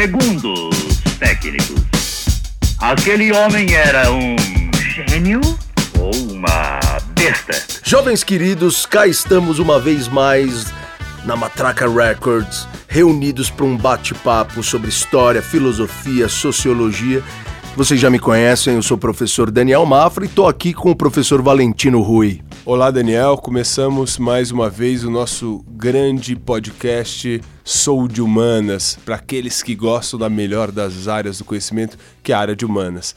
Segundo os técnicos, aquele homem era um gênio ou uma besta? Jovens queridos, cá estamos uma vez mais na Matraca Records, reunidos para um bate-papo sobre história, filosofia, sociologia. Vocês já me conhecem, eu sou o professor Daniel Mafra e estou aqui com o professor Valentino Rui. Olá, Daniel. Começamos mais uma vez o nosso grande podcast Sou de Humanas, para aqueles que gostam da melhor das áreas do conhecimento, que é a área de humanas.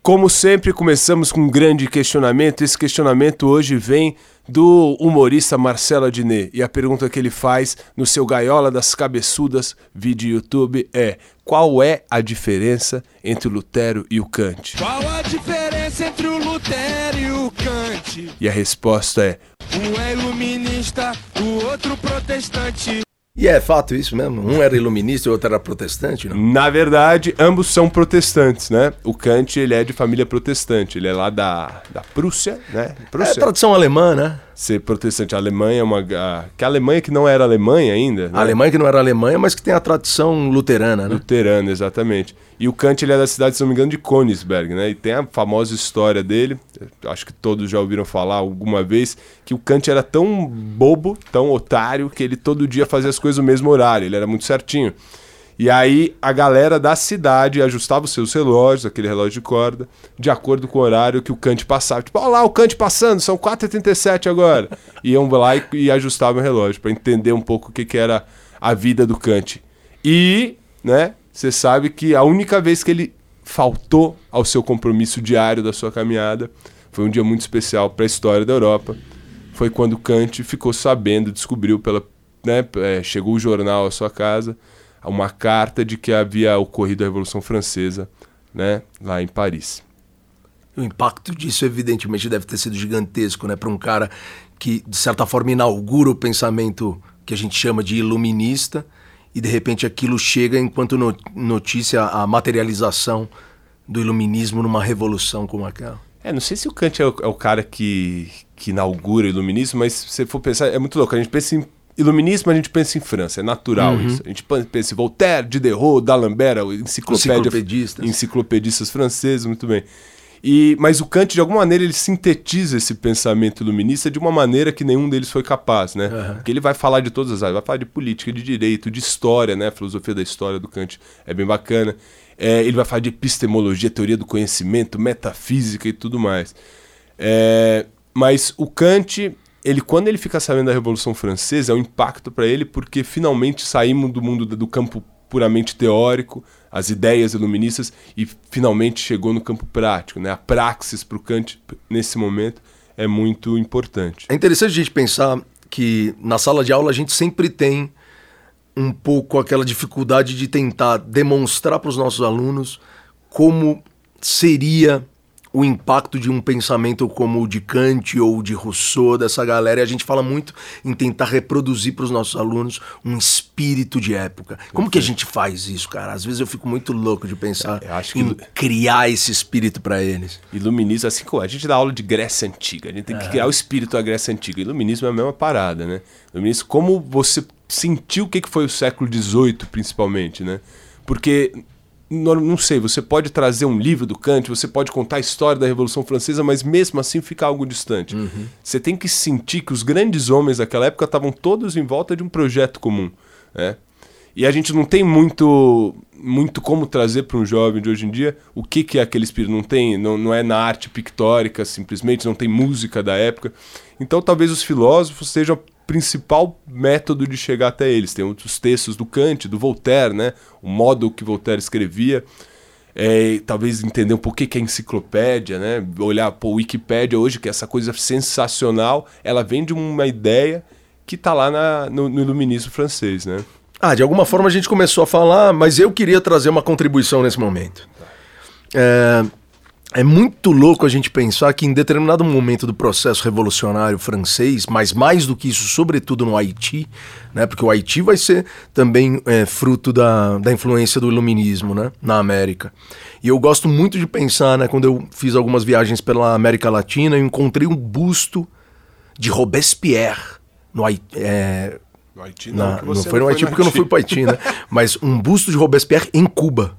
Como sempre, começamos com um grande questionamento. Esse questionamento hoje vem do humorista Marcelo Adnet. E a pergunta que ele faz no seu Gaiola das Cabeçudas vídeo YouTube é: qual é a diferença entre o Lutero e o Kant? Qual a diferença entre o Lutero e o Kant? E a resposta é: um é iluminista, o outro protestante. E é fato isso mesmo? Um era iluminista e o outro era protestante, não? Na verdade, ambos são protestantes, né? O Kant, ele é de família protestante, ele é lá da, da Prússia, né? Prússia. É tradição alemã, né? Ser protestante. A Alemanha é uma... A, que a Alemanha que não era Alemanha ainda, né? A Alemanha que não era Alemanha, mas que tem a tradição luterana, né? Luterana, exatamente. E o Kant, ele é da cidade, se não me engano, de Königsberg, né? E tem a famosa história dele, acho que todos já ouviram falar alguma vez, que o Kant era tão bobo, tão otário, que ele todo dia fazia as coisas no mesmo horário, ele era muito certinho. E aí a galera da cidade ajustava os seus relógios, aquele relógio de corda, de acordo com o horário que o Kant passava. Tipo, olha lá o Kant passando, são 4h37 agora. Iam lá e, e ajustavam o relógio para entender um pouco o que, que era a vida do Kant. E, né, você sabe que a única vez que ele faltou ao seu compromisso diário da sua caminhada foi um dia muito especial para a história da Europa. Foi quando Kant ficou sabendo, descobriu pela, né, é, chegou o jornal à sua casa uma carta de que havia ocorrido a Revolução Francesa né, lá em Paris. O impacto disso, evidentemente, deve ter sido gigantesco né, para um cara que, de certa forma, inaugura o pensamento que a gente chama de iluminista e, de repente, aquilo chega enquanto notícia a materialização do iluminismo numa revolução como aquela. É, não sei se o Kant é o, é o cara que, que inaugura o iluminismo, mas se for pensar, é muito louco. A gente pensa em Iluminismo a gente pensa em França, é natural uhum. isso. A gente pensa em Voltaire, Diderot, D'Alembert, enciclopédia, enciclopedistas. enciclopedistas franceses, muito bem. E, mas o Kant, de alguma maneira, ele sintetiza esse pensamento iluminista de uma maneira que nenhum deles foi capaz, né? Uhum. Porque ele vai falar de todas as áreas, vai falar de política, de direito, de história, né? A filosofia da história do Kant é bem bacana. É, ele vai falar de epistemologia, teoria do conhecimento, metafísica e tudo mais. É, mas o Kant, ele quando ele fica sabendo da Revolução Francesa, é um impacto para ele porque finalmente saímos do mundo do campo puramente teórico, as ideias iluministas e finalmente chegou no campo prático, né? A praxis para o Kant nesse momento é muito importante. É interessante a gente pensar que na sala de aula a gente sempre tem um pouco aquela dificuldade de tentar demonstrar para os nossos alunos como seria o impacto de um pensamento como o de Kant ou de Rousseau, dessa galera, e a gente fala muito em tentar reproduzir para os nossos alunos um espírito de época. Como que a gente faz isso, cara? Às vezes eu fico muito louco de pensar em que... criar esse espírito para eles. Iluminismo, assim como a gente dá aula de Grécia Antiga, a gente tem que é. criar o espírito da Grécia Antiga. Iluminismo é a mesma parada, né? Iluminismo, como você sentiu o que foi o século XVIII, principalmente, né? Porque não sei, você pode trazer um livro do Kant, você pode contar a história da Revolução Francesa, mas mesmo assim fica algo distante. Uhum. Você tem que sentir que os grandes homens daquela época estavam todos em volta de um projeto comum. Né? E a gente não tem muito muito como trazer para um jovem de hoje em dia o que, que é aquele espírito. Não tem, não, não é na arte pictórica simplesmente, não tem música da época. Então talvez os filósofos sejam principal método de chegar até eles. Tem outros textos do Kant, do Voltaire, né? o modo que Voltaire escrevia. É, talvez entender um pouco o que é enciclopédia, né? olhar o Wikipédia hoje, que é essa coisa sensacional, ela vem de uma ideia que está lá na, no, no iluminismo francês. Né? Ah, de alguma forma a gente começou a falar, mas eu queria trazer uma contribuição nesse momento. É, é muito louco a gente pensar que em determinado momento do processo revolucionário francês, mas mais do que isso, sobretudo no Haiti, né, porque o Haiti vai ser também é, fruto da, da influência do iluminismo né, na América. E eu gosto muito de pensar, né, quando eu fiz algumas viagens pela América Latina, eu encontrei um busto de Robespierre no Haiti. É, No Haiti Não, que não foi no Haiti porque eu não fui para Haiti, né? Mas um busto de Robespierre em Cuba.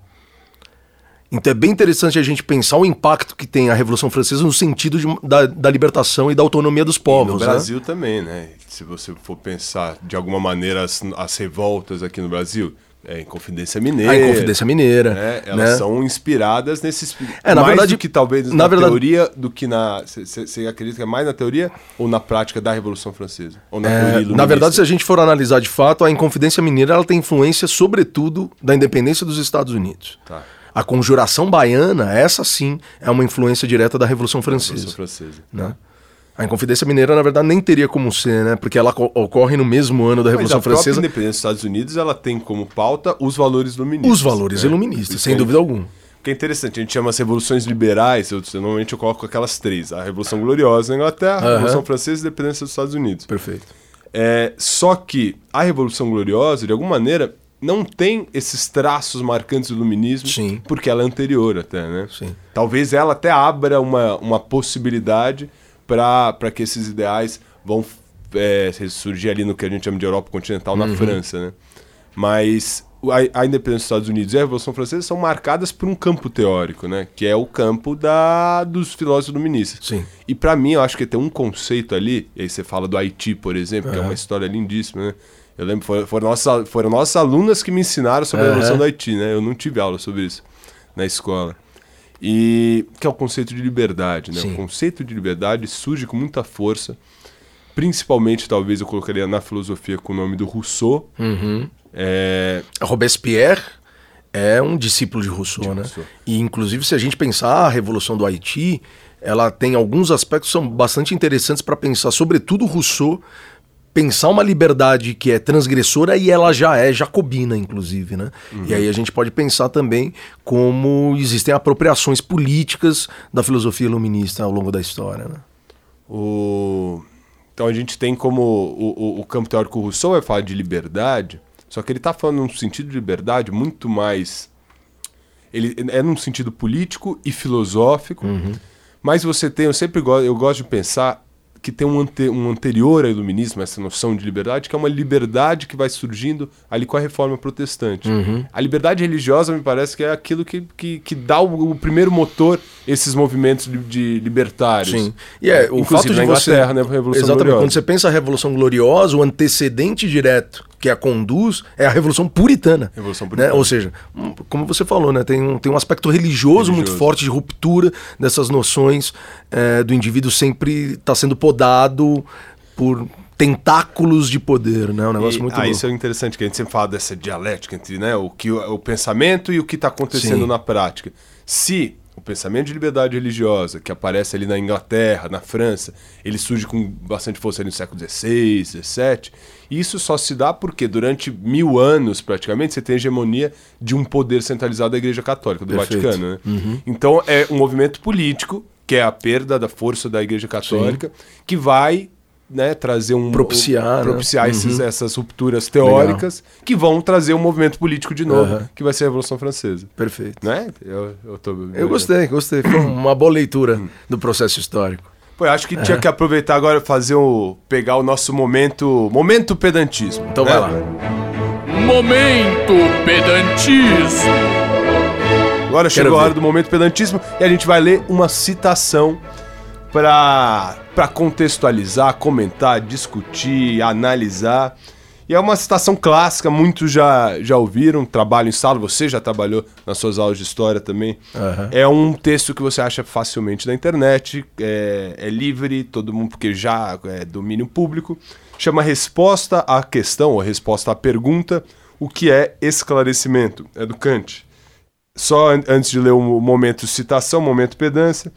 Então é bem interessante a gente pensar o impacto que tem a Revolução Francesa no sentido de- da, da libertação e da autonomia dos E povos. no né? Brasil também, né? Se você for pensar de alguma maneira as, as revoltas aqui no Brasil, é, em Confidência Mineira. A Inconfidência Mineira. né? Elas né? são inspiradas nesses. É, na mais verdade- do que talvez na, na verdade- teoria do que na. Você acredita que é mais na teoria ou na prática da Revolução Francesa? Ou na, É, teoria na verdade, se a gente for analisar de fato, a Inconfidência Mineira ela tem influência, sobretudo, da independência dos Estados Unidos. Tá. A conjuração baiana, essa sim, é uma influência direta da Revolução Francesa. Revolução Francesa. né? A Inconfidência Mineira, na verdade, nem teria como ser, né? Porque ela co- ocorre no mesmo ano da Mas Revolução a própria Francesa. independência dos Estados Unidos ela tem como pauta os valores iluministas. Os valores né? iluministas, sem dúvida alguma. Que é interessante, a gente chama as revoluções liberais, eu, normalmente eu coloco aquelas três: a Revolução Gloriosa na Inglaterra, a Aham. Revolução Francesa e a Independência dos Estados Unidos. Perfeito. É, só que a Revolução Gloriosa, de alguma maneira, não tem esses traços marcantes do iluminismo, Sim. porque ela é anterior até, né? Sim. Talvez ela até abra uma, uma possibilidade para que esses ideais vão é, surgir ali no que a gente chama de Europa continental, Uhum. na França, né? Mas a, a independência dos Estados Unidos e a Revolução Francesa são marcadas por um campo teórico, né? Que é o campo da, dos filósofos iluministas. Sim. E pra mim, eu acho que tem um conceito ali, e aí você fala do Haiti, por exemplo, que é uma história lindíssima, né? Eu lembro, foram, foram, nossas, foram nossas alunas que me ensinaram sobre a Aham. Revolução do Haiti, né? Eu não tive aula sobre isso na escola. E que é o conceito de liberdade, né? Sim. O conceito de liberdade surge com muita força, principalmente, talvez, eu colocaria na filosofia com o nome do Rousseau. Uhum. É, Robespierre é um discípulo de Rousseau, né? Rousseau. E inclusive se a gente pensar a Revolução do Haiti, ela tem alguns aspectos que são bastante interessantes para pensar, sobretudo Rousseau, pensar uma liberdade que é transgressora e ela já é jacobina, inclusive, né? E aí a gente pode pensar também como existem apropriações políticas da filosofia iluminista ao longo da história, né? O... Então a gente tem como o, o, o campo teórico Rousseau vai falar de liberdade, só que ele está falando num sentido de liberdade muito mais. Ele é num sentido político e filosófico, mas você tem, eu sempre gosto, eu gosto de pensar que tem um, ante, um anterior ao iluminismo, essa noção de liberdade, que é uma liberdade que vai surgindo ali com a reforma protestante. A liberdade religiosa me parece que é aquilo que, que, que dá o, o primeiro motor a esses movimentos de, de libertários. Sim. E é, o Inclusive fato de na você Inglaterra, né, a Revolução Exatamente. Gloriosa. Quando você pensa a Revolução Gloriosa, o antecedente direto que a conduz é a Revolução Puritana. Revolução né? Puritana. Ou seja, como você falou, né, tem, um, tem um aspecto religioso, muito Religioso. forte de ruptura dessas noções é, do indivíduo sempre estar sendo podado por tentáculos de poder, né? Um negócio E- muito ah, louco. isso é interessante, que a gente sempre fala dessa dialética entre né, o, que, o, o pensamento e o que está acontecendo Sim. na prática. Se o pensamento de liberdade religiosa, que aparece ali na Inglaterra, na França, ele surge com bastante força ali no século XVI, XVII, isso só se dá porque durante mil anos, praticamente, você tem a hegemonia de um poder centralizado da Igreja Católica, do Perfeito. Uhum. Vaticano. Né? Então é um movimento político, que é a perda da força da Igreja Católica, que vai né, trazer um Propiciar, né? esses- essas rupturas teóricas que vão trazer um movimento político de novo, Aham. que vai ser a Revolução Francesa. Perfeito. Né? Eu, eu, tô... Eu gostei, gostei. Foi uma boa leitura do processo histórico. Pô, eu acho que tinha que aproveitar agora e fazer o. pegar o nosso momento. Momento pedantismo. Então né? vai lá. Momento pedantismo. Agora Quero chegou a ver. hora do momento pedantismo e a gente vai ler uma citação para para contextualizar, comentar, discutir, analisar. E é uma citação clássica, muitos já, já ouviram, trabalho em sala, você já trabalhou nas suas aulas de história também. Aham. É um texto que você acha facilmente na internet, é, é livre, todo mundo, porque já é domínio público. Chama Resposta à Questão, ou Resposta à Pergunta, o que é esclarecimento. É do Kant. Só an- antes de ler o momento citação, momento pedância.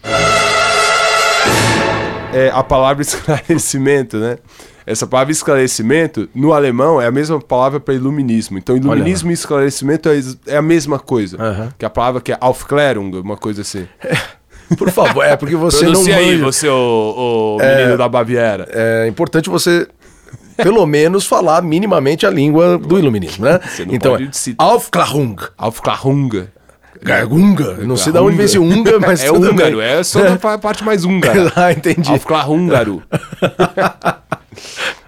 É a palavra esclarecimento, né? Essa palavra esclarecimento, no alemão, é a mesma palavra para iluminismo. Então, iluminismo e esclarecimento é, é a mesma coisa. Aham. Que a palavra que é Aufklärung, uma coisa assim. Por favor, é porque você não Pronuncia aí, manja. você, o, o menino da Baviera. É importante você, pelo menos, falar minimamente a língua do iluminismo, né? Você não então, pode é citar. Aufklärung. Aufklärung. Gargunga. Não sei de onde vem esse unga, mas É húngaro, bem. é só da pa- parte mais húngara. ah, entendi. Aufklärhúngaro.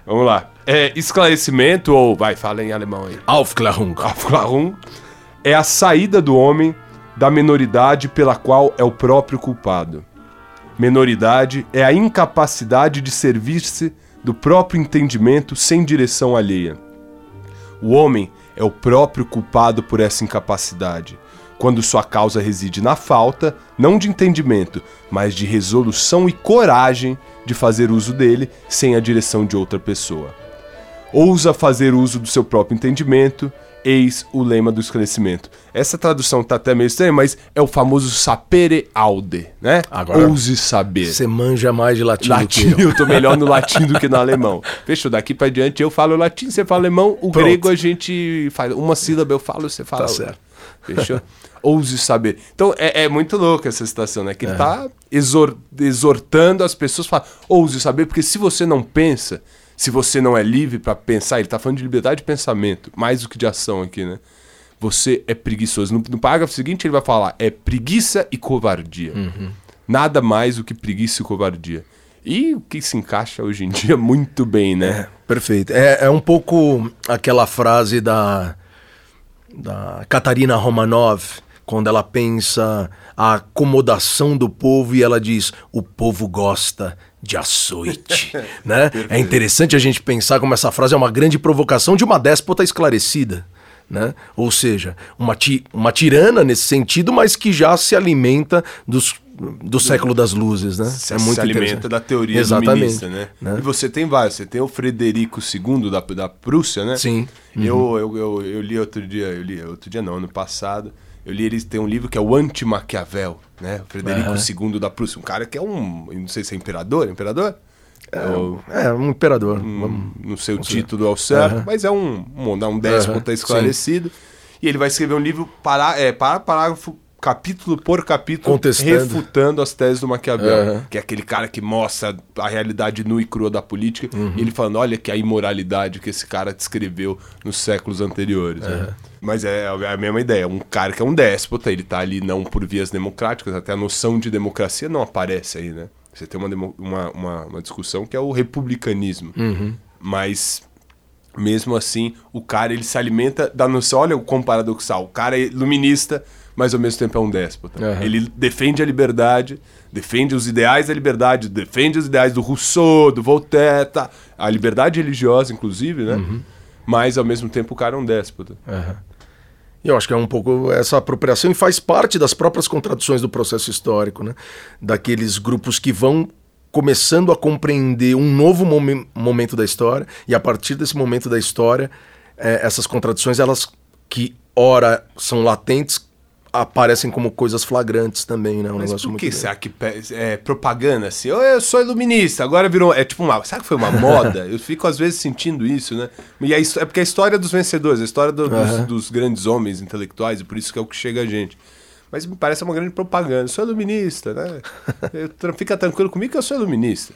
Vamos lá. É, esclarecimento, ou vai, fala em alemão aí. Aufklärung. Aufklärung é a saída do homem da menoridade pela qual é o próprio culpado. Menoridade é a incapacidade de servir-se do próprio entendimento sem direção alheia. O homem é o próprio culpado por essa incapacidade, quando sua causa reside na falta, não de entendimento, mas de resolução e coragem de fazer uso dele sem a direção de outra pessoa. Ousa fazer uso do seu próprio entendimento, eis o lema do esclarecimento. Essa tradução tá até meio estranha, mas é o famoso sapere aude, né? Agora- Ouse saber. Você manja mais de latim, Latim, do que eu. eu tô melhor no latim do que no alemão. Fechou, daqui pra diante eu falo latim, você fala alemão, o Pronto. grego a gente faz uma sílaba eu falo, você fala Tá certo. Fechou? Ouse saber. Então é, é muito louco essa situação, né? É. Que ele tá exor- exortando as pessoas a falar, ouse saber, porque se você não pensa, se você não é livre pra pensar, ele tá falando de liberdade de pensamento, mais do que de ação aqui, né? Você é preguiçoso. No, no parágrafo seguinte ele vai falar, é preguiça e covardia. Uhum. Nada mais do que preguiça e covardia. E o que se encaixa hoje em dia muito bem, né? Perfeito. É, é um pouco aquela frase da, da Catarina Romanov, quando ela pensa a acomodação do povo e ela diz: o povo gosta de açoite. né? É interessante a gente pensar como essa frase é uma grande provocação de uma déspota esclarecida. Né? Ou seja, uma, ti, uma tirana nesse sentido, mas que já se alimenta dos, do século das luzes. Né? se, se alimenta da teoria Exatamente, iluminista, né? né? E você tem vários. Você tem o Frederico II da, da Prússia, né? Sim. Uhum. Eu, eu, eu, eu li outro dia, eu li outro dia não, ano passado. Eu li eles tem um livro que é o Anti-Maquiavel, né? O Frederico II da Prússia, um cara que é um, não sei se é imperador, imperador? Ou- É, um imperador. Vamos- não sei o título ao certo, mas é um, um, um déspota Aham, esclarecido. E ele vai escrever um livro para, é, para parágrafo, capítulo por capítulo, refutando as teses do Maquiavel. Aham. Que é aquele cara que mostra a realidade nua e crua da política. Uhum. E ele falando, olha que a imoralidade que esse cara descreveu nos séculos anteriores. né? Mas é a mesma ideia. Um cara que é um déspota, ele tá ali não por vias democráticas, até a noção de democracia não aparece aí, né? Você tem uma, uma, uma, uma discussão que é o republicanismo. Mas mesmo assim, o cara ele se alimenta da noção. Olha o quão paradoxal. O cara é iluminista, mas ao mesmo tempo é um déspota. Aham. Ele defende a liberdade, defende os ideais da liberdade, defende os ideais do Rousseau, do Voltaire, tá? a liberdade religiosa, inclusive, né? Uhum. Mas ao mesmo tempo o cara é um déspota. E eu acho que é um pouco essa apropriação e faz parte das próprias contradições do processo histórico, né? Daqueles grupos que vão começando a compreender um novo momen- momento da história e a partir desse momento da história, eh, essas contradições, elas que ora são latentes, aparecem como coisas flagrantes também, né? Um Mas negócio por que muito será que é propaganda assim? "Oh, Eu sou iluminista, agora virou. É tipo uma. Será que foi uma moda? Eu fico às vezes sentindo isso, né? E his- é porque a história dos vencedores, a história do- dos, Aham. dos grandes homens intelectuais, e por isso que é o que chega a gente. Mas me parece uma grande propaganda. Eu sou iluminista, né? Eu fica tranquilo comigo que eu sou iluminista.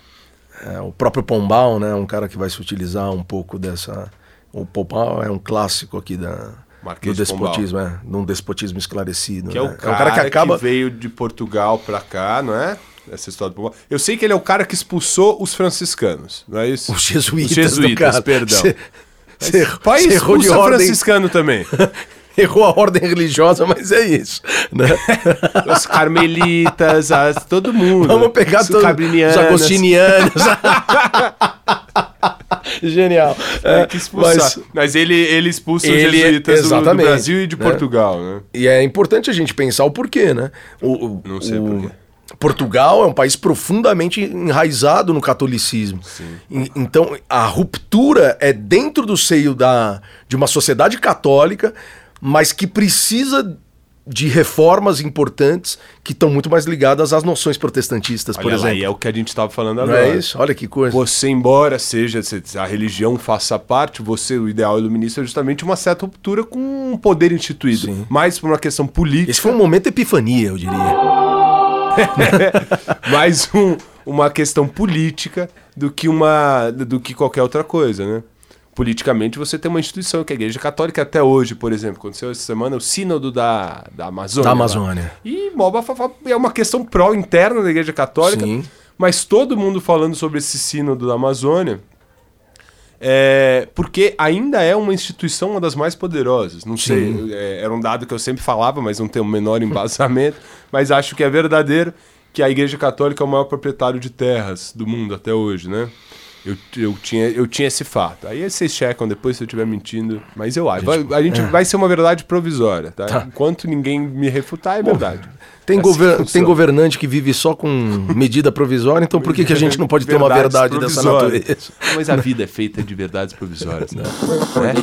É, o próprio Pombal, né, um cara que vai se utilizar um pouco dessa. O Pombal é um clássico aqui da, Marquês Pombal. despotismo, é, de um despotismo esclarecido. Que é né? o cara, que acaba. que veio de Portugal pra cá, não é? Essa história do Pombal. Eu sei que ele é o cara que expulsou os franciscanos, não é isso? Os jesuítas, Os jesuítas, cara. perdão. Cê- cê- Pai cê errou de expulsa ordem, franciscano também. errou a ordem religiosa, mas é isso. Né? Os carmelitas, as, todo mundo. Vamos pegar Os todos os agostinianos. Genial. É, que expulsar. mas- Mas, ele, ele expulsa Ele- os jesuítas do- do, Brasil e de né? Portugal, né? E é importante a gente pensar o porquê, né? O, o- Não sei o- porquê. Portugal é um país profundamente enraizado no catolicismo. E- então, a ruptura é dentro do seio da, de uma sociedade católica, mas que precisa de reformas importantes que estão muito mais ligadas às noções protestantistas, por Olha lá, exemplo. e é o que a gente estava falando Não agora. é isso? Olha que coisa. Você, embora seja, se a religião faça parte, você, o ideal iluminista é justamente uma certa ruptura com um poder instituído. Sim. Mais por uma questão política. Esse foi um momento epifania, eu diria. mais um- uma questão política do que uma do que qualquer outra coisa, né? Politicamente você tem uma instituição que é a Igreja Católica até hoje, por exemplo, aconteceu essa semana o sínodo da, da Amazônia. Da lá. Amazônia. E mó bafafá, é uma questão pró interna da Igreja Católica, Sim. mas todo mundo falando sobre esse sínodo da Amazônia É, porque ainda é uma instituição uma das mais poderosas. Não sei, é, era um dado que eu sempre falava, mas não tenho o menor embasamento. mas acho que é verdadeiro que a Igreja Católica é o maior proprietário de terras do mundo até hoje, né? Eu, eu, tinha, eu tinha esse fato. Aí vocês checam depois se eu estiver mentindo. Mas eu acho. A gente, vai, a gente vai ser uma verdade provisória, tá? Enquanto ninguém me refutar, é verdade. Tem, Assim gover- tem funciona. governante que vive só com medida provisória, então por que, que a gente não pode ter uma verdade dessa natureza? Mas a vida é feita de verdades provisórias, né? Né?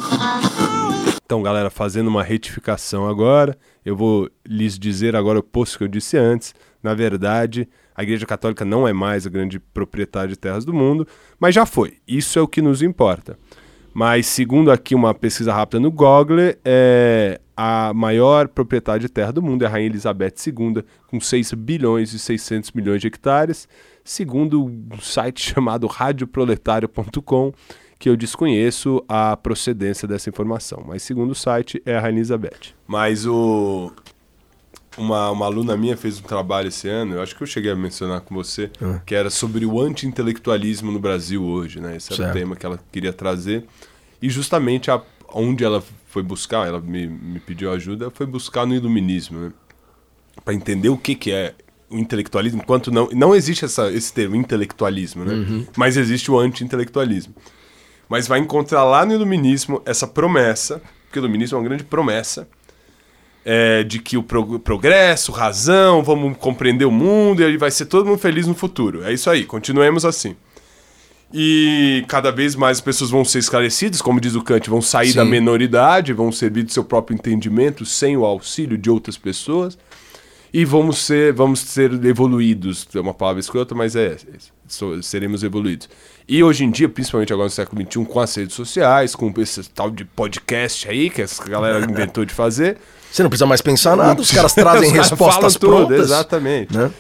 Então, galera, fazendo uma retificação agora, eu vou lhes dizer agora o posto que eu disse antes. Na verdade, a Igreja Católica não é mais a grande proprietária de terras do mundo, mas já foi. Isso é o que nos importa. Mas, segundo aqui uma pesquisa rápida no Google, é, a maior proprietária de terra do mundo é a Rainha Elizabeth II, com 6 bilhões e 600 milhões de hectares, segundo um site chamado radioproletario.com, que eu desconheço a procedência dessa informação. Mas, segundo o site, é a Rainha Elizabeth. Mas o... Uma, uma aluna minha fez um trabalho esse ano, eu acho que eu cheguei a mencionar com você, que era sobre o anti-intelectualismo no Brasil hoje, né? Esse era Certo. o tema que ela queria trazer. E justamente a, onde ela foi buscar, ela me, me pediu ajuda, foi buscar no iluminismo, né? Para entender o que, que é o intelectualismo, enquanto não não existe essa, esse termo intelectualismo, né? Mas existe o anti-intelectualismo. Mas vai encontrar lá no iluminismo essa promessa, porque o iluminismo é uma grande promessa é, de que o pro- progresso, razão, vamos compreender o mundo e vai ser todo mundo feliz no futuro. É isso aí, continuemos assim. E cada vez mais as pessoas vão ser esclarecidas, como diz o Kant, vão sair Sim. da menoridade, vvão servir do seu próprio entendimento sem o auxílio de outras pessoas. E vamos ser, vamos ser evoluídos. É uma palavra escrota, mas é, é, so- seremos evoluídos. E hoje em dia, principalmente agora no século XXI, com as redes sociais, com esse tal de podcast aí que essa galera inventou de fazer, Você não precisa mais pensar nada, os caras trazem Os respostas tudo, prontas. Exatamente. Né?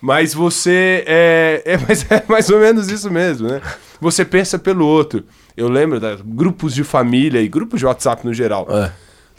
Mas você é, é, mas é mais ou menos isso mesmo, né? Você pensa pelo outro. Eu lembro de grupos de família e grupos de WhatsApp no geral. É.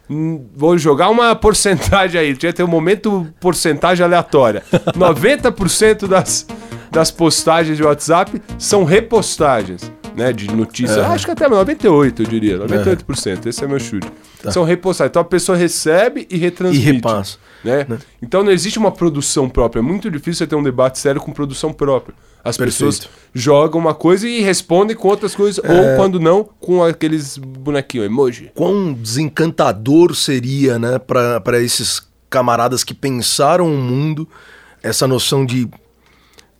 Hum, Vou jogar uma porcentagem aí. Tinha que ter um momento porcentagem aleatória. 90% das, das postagens de WhatsApp são repostagens. Né, de notícias. É. Acho que até 98, eu diria. 98%. Esse é meu chute. São repostagens. Então a pessoa recebe e E retransmite. repassa. né? Então não existe uma produção própria. É muito difícil você ter um debate sério com produção própria. As Perfeito. pessoas jogam uma coisa e respondem com outras coisas, É. ou quando não, com aqueles bonequinhos, emoji. Quão desencantador seria, né, para esses camaradas que pensaram o mundo, essa noção de,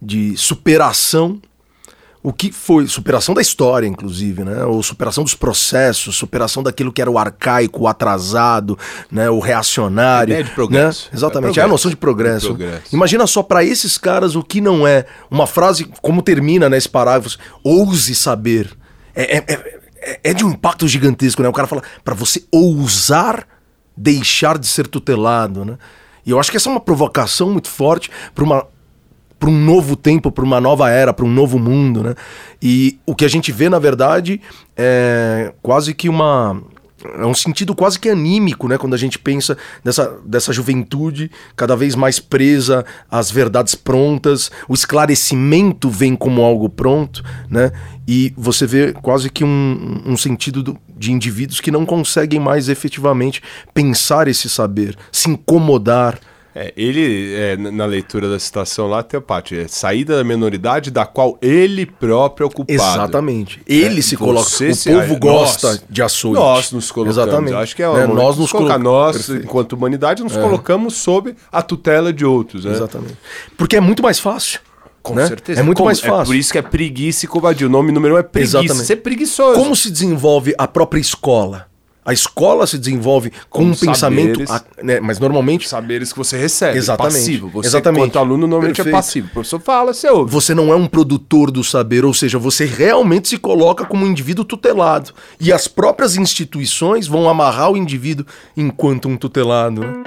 de superação. O que foi superação da história, inclusive, né? Ou superação dos processos, superação daquilo que era o arcaico, o atrasado, né? O reacionário. A ideia de progresso. né? Exatamente, É é a progresso. noção de progresso. De progresso. Imagina só para esses caras o que não é uma frase como termina nesse parágrafo, ouse saber. É, é, é, é de um impacto gigantesco, né? O cara fala para você ousar deixar de ser tutelado, né? E eu acho que essa é uma provocação muito forte para uma para um novo tempo, para uma nova era, para um novo mundo, né? E o que a gente vê, na verdade, é quase que uma é um sentido quase que anímico, né? Quando a gente pensa dessa, dessa juventude cada vez mais presa às verdades prontas, o esclarecimento vem como algo pronto, né? E você vê quase que um, um sentido do- de indivíduos que não conseguem mais efetivamente pensar esse saber, se incomodar. É, ele, é, na leitura da citação lá, tem parte, é saída da menoridade da qual ele próprio é o culpado. Exatamente. Ele É, se coloca. O se- povo é, gosta nós- de açoite. Nós nos colocamos. Exatamente. Acho que é Né? Nós nos colocar nós, Perfeito. enquanto humanidade, nos colocamos sob a tutela de outros, né? Exatamente. Porque é muito mais fácil. Com né? certeza. É muito Como- mais É fácil. por isso que é preguiça e covardia. O nome número um é preguiça. Exatamente. Ser preguiçoso. Como se desenvolve a própria escola? A escola se desenvolve com, Com um pensamento. saberes. a- né, Mas normalmente Saberes que você recebe. Exatamente. Passivo. Você, Exatamente. enquanto aluno, normalmente Perfeito. é passivo. O professor fala, você ouve. você não é um produtor do saber, ou seja, você realmente se coloca como um indivíduo tutelado. E as próprias instituições vão amarrar o indivíduo enquanto um tutelado. Né?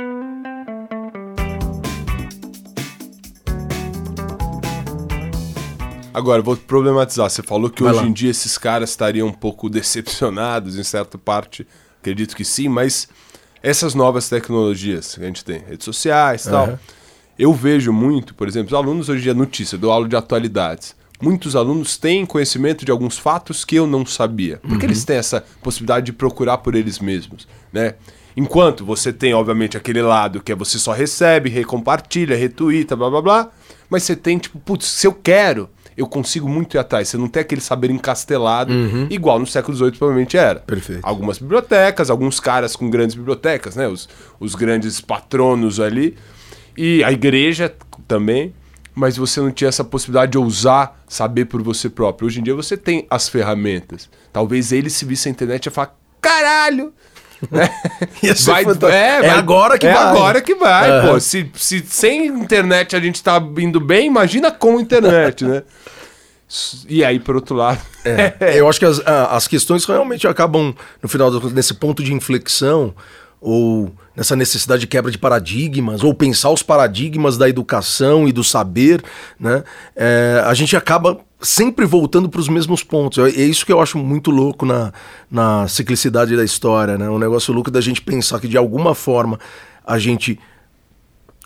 Agora, vou problematizar. Você falou que Vai hoje lá. em dia esses caras estariam um pouco decepcionados, em certa parte. Acredito que sim, mas essas novas tecnologias que a gente tem, redes sociais e tal, Aham. eu vejo muito, por exemplo, os alunos hoje em dia, notícia, dou aula de atualidades. muitos alunos têm conhecimento de alguns fatos que eu não sabia. Porque eles têm essa possibilidade de procurar por eles mesmos, né? Enquanto você tem, obviamente, aquele lado que é você só recebe, recompartilha, retuita, blá blá blá, mas você tem, tipo, putz, se eu quero, eu consigo muito ir atrás. Você não tem aquele saber encastelado, igual no século XVIII provavelmente era. Perfeito. Algumas bibliotecas, alguns caras com grandes bibliotecas, né? Os, os grandes patronos ali. E a igreja também. Mas você não tinha essa possibilidade de ousar saber por você próprio. Hoje em dia você tem as ferramentas. Talvez ele se visse a internet e ia falar: caralho! Né? Ia ser Vai, é, É vai- agora que é vai. agora que vai, Aham. pô. Se, se sem internet a gente tá indo bem, imagina com internet, né? E aí, por outro lado. É, eu acho que as, as questões realmente acabam, no final, das contas, nesse ponto de inflexão, ou nessa necessidade de quebra de paradigmas, ou pensar os paradigmas da educação e do saber, né? É, a gente acaba sempre voltando para os mesmos pontos. É, é isso que eu acho muito louco na, na ciclicidade da história, né? Um negócio louco da gente pensar que, de alguma forma, a gente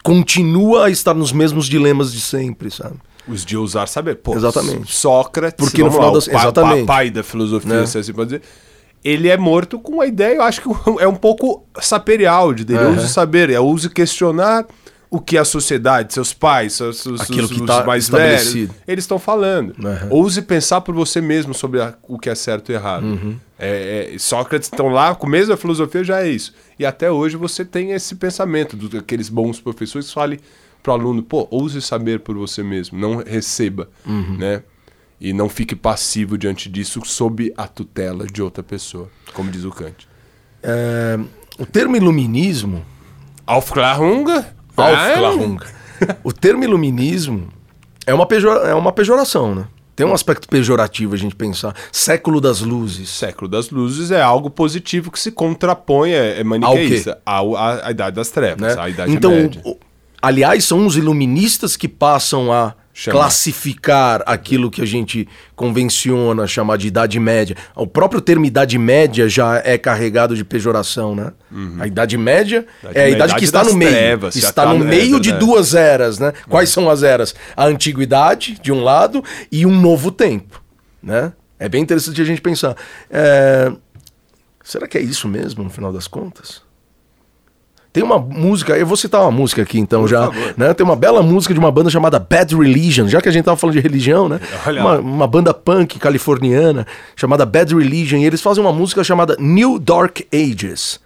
continua a estar nos mesmos dilemas de sempre, sabe? Os de ousar saber. Pô, Exatamente. Sócrates, Porque no final lá, das- o pa- exatamente. pa- pai da filosofia, Né? se assim pode dizer, ele é morto com a ideia, eu acho que é um pouco saperial de dele. Aham. Use saber, é use questionar o que a sociedade, seus pais, os- Aquilo que tá mais velhos, eles estão falando. Aham. Ouse pensar por você mesmo sobre a- o que é certo e errado. Uhum. É, é, Sócrates estão lá, com o começo da filosofia já é isso. E até hoje você tem esse pensamento dos aqueles bons professores que falem pro aluno, pô, ouse saber por você mesmo, não receba, Uhum. né? E não fique passivo diante disso sob a tutela de outra pessoa, como diz o Kant. É, o termo iluminismo Aufklärung? Aufklärung. o termo iluminismo é uma, pejora- é uma pejoração, né? Tem um aspecto pejorativo a gente pensar. Século das luzes. Século das Luzes é algo positivo que se contrapõe, é, é maniqueísta, ao, à, à Idade das Trevas, Né? à Idade então, Média. o- aliás, são os iluministas que passam a Chamar. classificar aquilo que a gente convenciona chamar de Idade Média. O próprio termo Idade Média já é carregado de pejoração, né? A Idade Média Idade é a idade que está no meio. Trevas, está tá no no- é meio de verdade. duas eras, né? Quais são as eras? A Antiguidade, de um lado, e um novo tempo, né? É bem interessante a gente pensar. É, Será que é isso mesmo, no final das contas? Tem uma música, eu vou citar uma música aqui então Por já, favor. né? Tem uma bela música de uma banda chamada Bad Religion, já que a gente tava falando de religião, né? Olha Uma, uma banda punk californiana chamada Bad Religion, e eles fazem uma música chamada New Dark Ages.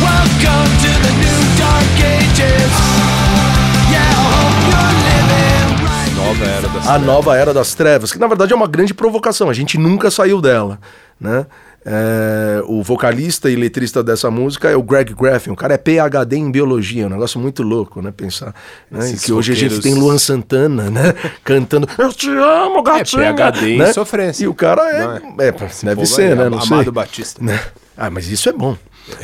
Welcome to the new dark ages. Nova A nova era das trevas, que na verdade é uma grande provocação, a gente nunca saiu dela, né? É, o vocalista e letrista dessa música é o Greg Graffin, o cara é PhD em biologia, é um negócio muito louco, né? Pensar né? Que hoje a gente tem Luan Santana, né? Cantando Eu te amo, gatinha! PhD em né? sofrência. E o cara Não é, é? é, deve ser, é né? Não Amado sei. Batista. Né? Ah, mas isso é bom.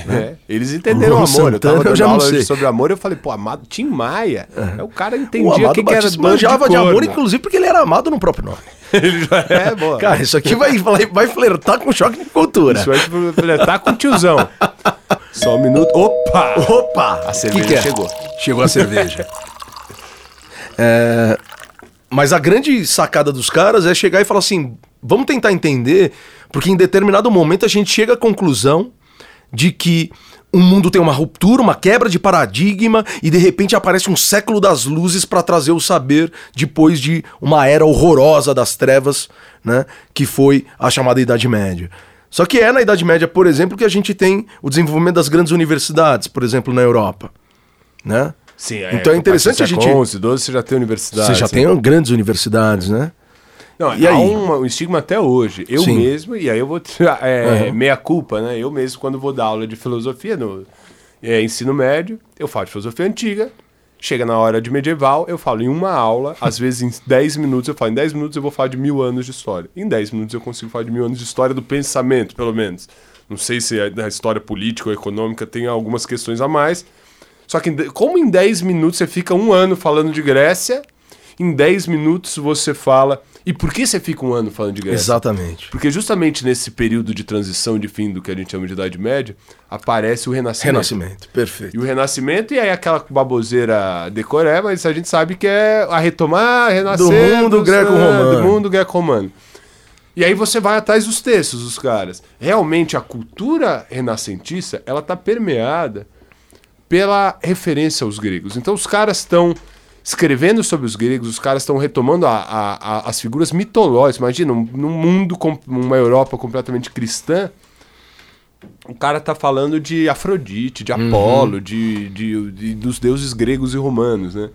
É, eles entenderam o amor. eu tava Santana, eu dando já não aula sobre amor eu falei, pô, amado Tim Maia. É. O cara entendia o que, que era manjava de, corno. amor, inclusive porque ele era amado no próprio nome. Ele já é, boa. Cara, isso aqui vai, vai, flertar com choque de cultura. Isso vai flertar com tiozão. Só um minuto. Opa! Opa! A cerveja Que que é? chegou. Chegou a cerveja. É, Mas a grande sacada dos caras é chegar e falar assim: vamos tentar entender, porque em determinado momento a gente chega à conclusão de que o mundo tem uma ruptura, uma quebra de paradigma e de repente aparece um século das luzes para trazer o saber depois de uma era horrorosa das trevas, né, que foi a chamada Idade Média. Só que é na Idade Média, por exemplo, que a gente tem o desenvolvimento das grandes universidades, por exemplo, na Europa, né? Sim, Então é interessante a gente 11, 12 você já tem universidade. Você já assim. tem grandes universidades, né? Não, E há aí? um, estigma até hoje. Eu Sim. mesmo, e aí eu vou é, meia culpa, né? Eu mesmo, quando vou dar aula de filosofia no é, ensino médio, eu falo de filosofia antiga. Chega na hora de medieval, eu falo em uma aula, às vezes em 10 minutos, eu falo em 10 minutos eu vou falar de mil anos de história. Em 10 minutos eu consigo falar de mil anos de história do pensamento, pelo menos. Não sei se a- na história política ou econômica tem algumas questões a mais. Só que como em 10 minutos você fica um ano falando de Grécia, em 10 minutos você fala E por que você fica um ano falando de Grécia? Exatamente. Porque justamente nesse período de transição de fim do que a gente chama de Idade Média, aparece o Renascimento. Renascimento, perfeito. E o Renascimento, e aí aquela baboseira decoré, mas a gente sabe que é a retomar, renascer... Do mundo greco-romano. Do mundo greco-romano. E aí você vai atrás dos textos dos caras. Realmente, a cultura renascentista, ela tá permeada pela referência aos gregos. Então os caras estão escrevendo sobre os gregos, os caras estão retomando a- a- a- as figuras mitológicas. Imagina, um- num mundo, com uma Europa completamente cristã, o cara tá falando de Afrodite, de Uhum. Apolo, de, de- de- dos deuses gregos e romanos, né?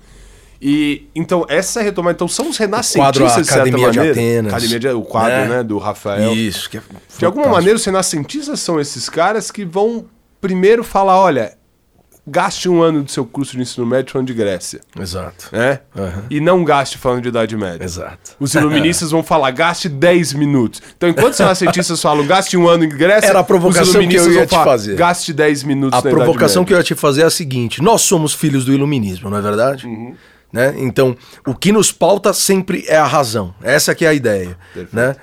E então essa retomada, então são os renascentistas de certa de maneira. Atenas, Academia de, o quadro, né? né, do Rafael. Isso, que é De alguma maneira, os renascentistas são esses caras que vão primeiro falar: olha, gaste um ano do seu curso de ensino médio falando de Grécia, Exato. né? Aham. E não gaste falando de Idade Média. Exato. Os iluministas vão falar, gaste 10 minutos. Então, enquanto os renascentistas falam, gaste um ano em Grécia, Era a provocação que eu ia te falar, fazer. gaste 10 minutos A na provocação que eu ia te fazer é a seguinte: nós somos filhos do iluminismo, não é verdade? Uhum. Né? Então, o que nos pauta sempre é a razão. Essa que é a ideia. Perfeito. Né?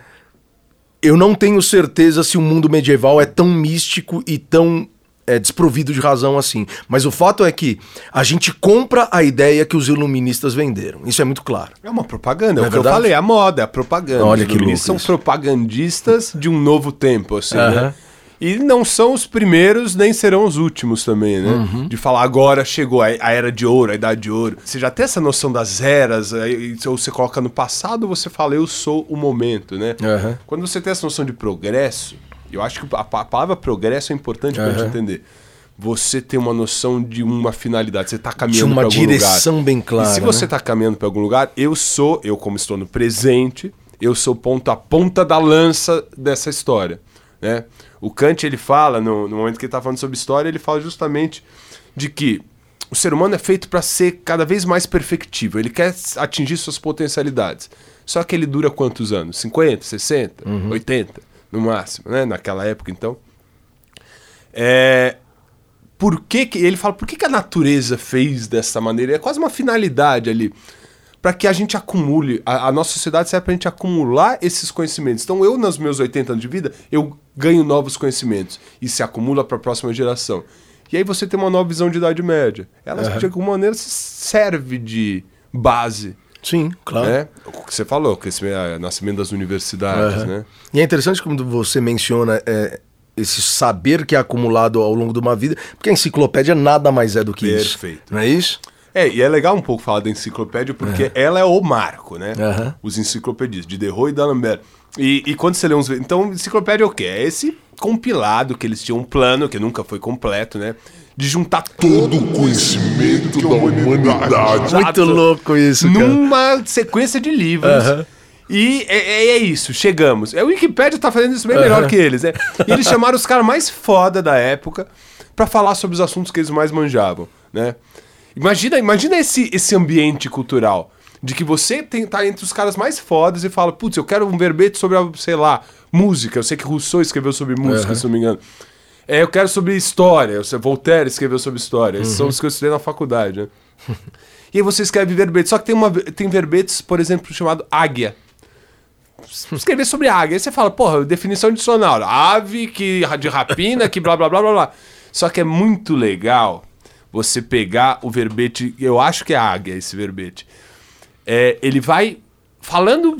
Eu não tenho certeza se o mundo medieval é tão místico e tão é, desprovido de razão assim. Mas o fato é que a gente compra a ideia que os iluministas venderam. Isso é muito claro. É uma propaganda, é, Não é o que eu verdade? falei, a moda, a propaganda. Olha Os que iluministas louco são isso. propagandistas de um novo tempo, assim, né? E não são os primeiros, nem serão os últimos também, né? Uhum. De falar agora chegou a, a era de ouro, a idade de ouro. Você já tem essa noção das eras, aí, ou você coloca no passado, você fala, eu sou o momento, né? Aham. Quando você tem essa noção de progresso, eu acho que a, pa- a palavra progresso é importante pra gente entender. Você tem uma noção de uma finalidade, você tá De caminhando uma pra algum lugar. direção bem clara. E se você né? está caminhando para algum lugar, eu sou, eu como estou no presente, eu sou ponto a ponta da lança dessa história, né? O Kant ele fala no, no momento que ele está falando sobre história, ele fala justamente de que o ser humano é feito para ser cada vez mais perfectível. Ele quer atingir suas potencialidades. Só que ele dura quantos anos? 50, 60, 80, no máximo, né? Naquela época, então. É, por que, que ele fala, por que, que a natureza fez dessa maneira? É quase uma finalidade ali. Para que a gente acumule, a, a nossa sociedade serve para a gente acumular esses conhecimentos. Então, eu, nos meus 80 anos de vida, eu ganho novos conhecimentos e se acumula para a próxima geração. E aí você tem uma nova visão de Idade Média. Ela, de alguma maneira, se serve de base. Sim, claro. Né? O que você falou, o crescimento, o nascimento das universidades, Aham. né? E é interessante como você menciona é, esse saber que é acumulado ao longo de uma vida, porque a enciclopédia nada mais é do que isso. Perfeito. Não é isso? É, e é legal um pouco falar da enciclopédia, porque ela é o marco, né? Os enciclopedistas, de Derro e D'Alembert. E, e quando você lê uns... Então, enciclopédia é o quê? É esse compilado que eles tinham um plano, que nunca foi completo, né? De juntar todo o conhecimento da humanidade. Muito Exato. louco isso, cara. numa sequência de livros. Aham. E é, é- é isso, chegamos. A Wikipédia tá fazendo isso bem melhor que eles, né? E eles chamaram os caras mais foda da época pra falar sobre os assuntos que eles mais manjavam, né? Imagina, imagina esse, esse ambiente cultural de que você tem, tá entre os caras mais fodas e fala, putz, eu quero um verbete sobre, sei lá, música. Eu sei que Rousseau escreveu sobre música, se não me engano. É, eu quero sobre história. Eu sei, Voltaire escreveu sobre história. Esses são os que eu estudei na faculdade, né? E aí você escreve verbete. Só que tem, uma, tem verbetes, por exemplo, chamado águia. Escrever sobre águia. Aí você fala, porra, definição adicional. Ave que, de rapina, que blá blá blá blá blá. Só que é muito legal você pegar o verbete. Eu acho que é águia esse verbete. É, ele vai falando,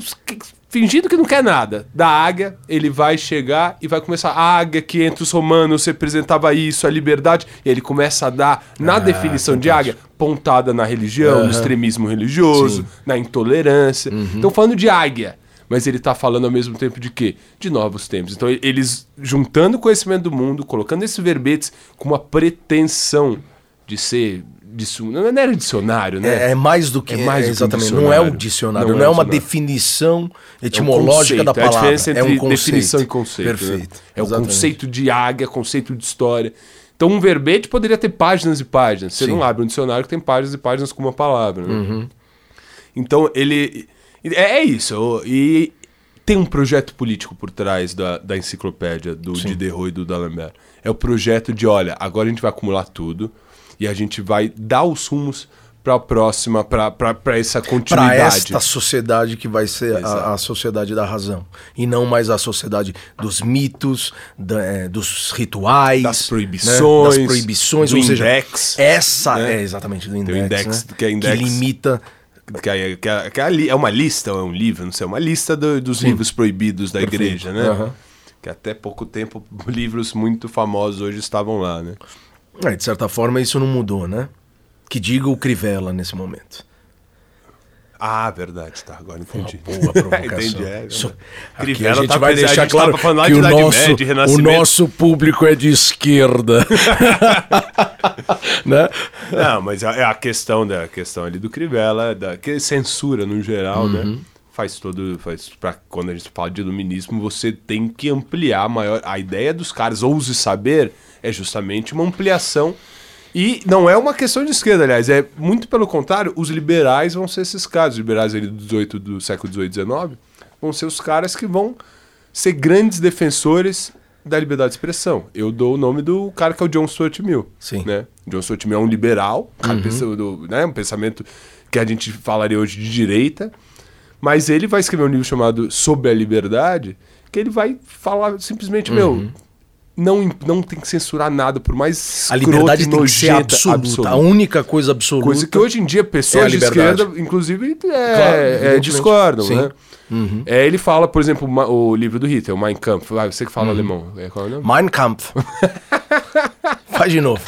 fingindo que não quer nada. Da águia, ele vai chegar e vai começar. A águia que entre os romanos representava isso, a liberdade. E ele começa a dar, na definição de águia, pontada na religião, no extremismo religioso, na intolerância. Então, falando de águia. Mas ele tá falando ao mesmo tempo de quê? De novos tempos. Então, eles juntando o conhecimento do mundo, colocando esses verbetes com uma pretensão de ser. Disso, não era dicionário, né? É, é mais do que É mais do que um exatamente. não é o dicionário. Não não, é é um uma definição etimológica conceito, da É a palavra. diferença entre é um conceito. definição e conceito. né? Perfeito. É o Exatamente. conceito de águia, conceito de história. Então, um verbete poderia ter páginas e páginas. Você Sim. não abre um dicionário que tem páginas e páginas com uma palavra. né? Uhum. Então, ele. É, é isso. E tem um projeto político por trás da, da enciclopédia do Diderot e do D'Alembert. É o projeto de: olha, agora a gente vai acumular tudo e a gente vai dar os rumos pra próxima, pra, pra, pra essa Para continuidade. esta sociedade que vai ser a, a sociedade da razão. E não mais a sociedade dos mitos, da- é, dos rituais, Das né, proibições, das proibições do ou seja, index, essa né? é exatamente do index, index, né? que é index. limita Que é, que é- que é a é uma lista, ou é um livro, não sei, é uma lista do- dos livros proibidos da Perfeito. igreja, né? Aham. Que até pouco tempo livros muito famosos hoje estavam lá, né? É, de certa forma isso não mudou, né? Que diga o Crivella nesse momento. Ah, verdade, tá, agora entendi. Boa provocação. entendi, é, Isso-. Aqui Crivella a gente tá vai a deixar gente claro que o nosso, Média, o nosso público é de esquerda. né? Não, mas é a questão da a questão ali do Crivella, da que censura no geral, né? Faz todo, faz para quando a gente fala de iluminismo, você tem que ampliar maior a ideia dos caras ouse saber é justamente uma ampliação e não é uma questão de esquerda, aliás, é muito pelo contrário, os liberais vão ser esses caras, os liberais ali do 18 do século 18 19 vão ser os caras que vão ser grandes defensores da liberdade de expressão. Eu dou o nome do cara que é o John Stuart Mill. Sim. Né? John Stuart Mill é um liberal, um cara pensa do- né? um pensamento que a gente falaria hoje de direita, mas ele vai escrever um livro chamado Sobre a Liberdade, que ele vai falar simplesmente, meu, não, não tem que censurar nada, por mais A liberdade tem que ser nojenta, absoluta. A única coisa absoluta. Coisa que hoje em dia É pessoas de liberdade. esquerda, inclusive, é, Claro, é, discordam, Sim. né? É, ele fala, por exemplo, o livro do Hitler, o Mein Kampf. Ah, você que fala alemão. É, qual é o nome? Mein Kampf. Faz de novo.